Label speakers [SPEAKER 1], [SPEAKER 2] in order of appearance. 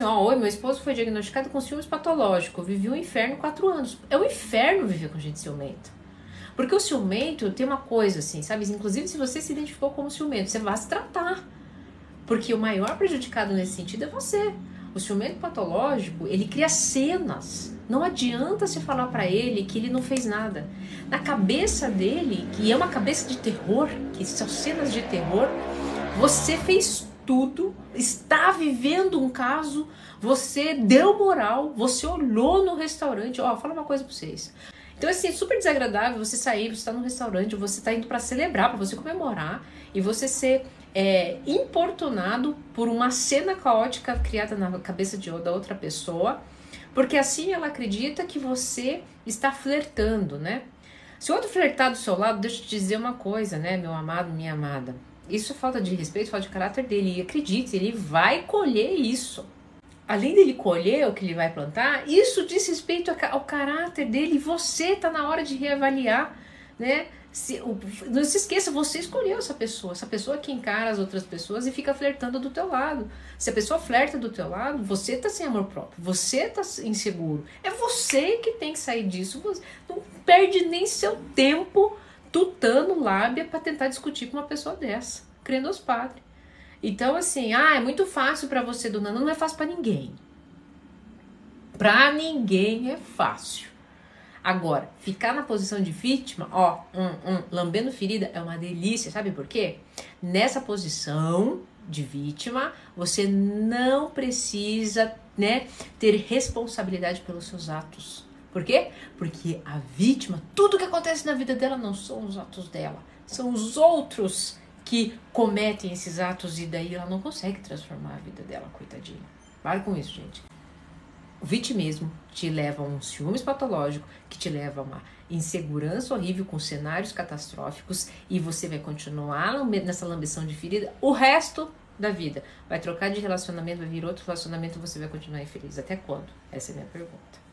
[SPEAKER 1] ó, oi, meu esposo foi diagnosticado com ciúmes patológico, vivi um inferno quatro anos. É um inferno viver com gente ciumenta. Porque o ciumento tem uma coisa assim, sabe? Inclusive, se você se identificou como ciumento, você vai se tratar. Porque o maior prejudicado nesse sentido é você. O ciumento patológico, ele cria cenas. Não adianta se falar para ele que ele não fez nada. Na cabeça dele, que é uma cabeça de terror, que são cenas de terror, você fez tudo, está vivendo um caso, você deu moral, você olhou no restaurante. Ó, fala uma coisa para vocês. Então, assim, é super desagradável você sair, você está num restaurante, você está indo para celebrar, para você comemorar, e você ser é, importunado por uma cena caótica criada na cabeça de, da outra pessoa, porque assim ela acredita que você está flertando, né? Se o outro flertar do seu lado, deixa eu te dizer uma coisa, né, meu amado, minha amada. Isso é falta de respeito, falta de caráter dele. E acredite, ele vai colher isso. Além dele colher o que ele vai plantar, isso diz respeito ao caráter dele. Você está na hora de reavaliar, né? Se, não se esqueça, você escolheu essa pessoa. Essa pessoa que encara as outras pessoas e fica flertando do teu lado. Se a pessoa flerta do teu lado, você tá sem amor próprio. Você tá inseguro. É você que tem que sair disso. Não perde nem seu tempo tutando lábia para tentar discutir com uma pessoa dessa. Crendo aos padres. Então, assim, ah, é muito fácil para você, dona Não é fácil para ninguém. Para ninguém é fácil. Agora, ficar na posição de vítima, ó, um, um, lambendo ferida é uma delícia, sabe por quê? Nessa posição de vítima, você não precisa, né, ter responsabilidade pelos seus atos. Por quê? Porque a vítima, tudo que acontece na vida dela não são os atos dela, são os outros que cometem esses atos e daí ela não consegue transformar a vida dela, coitadinha. Para com isso, gente. O vitimismo te leva a um ciúmes patológico, que te leva a uma insegurança horrível com cenários catastróficos e você vai continuar nessa lambeção de ferida o resto da vida. Vai trocar de relacionamento, vai vir outro relacionamento você vai continuar infeliz. Até quando? Essa é a minha pergunta.